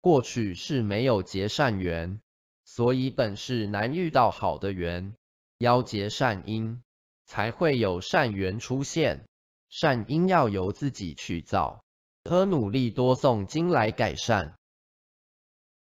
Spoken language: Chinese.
过去是没有结善缘，所以本是难遇到好的缘，要结善因，才会有善缘出现。善因要由自己去造，多努力多诵经来改善。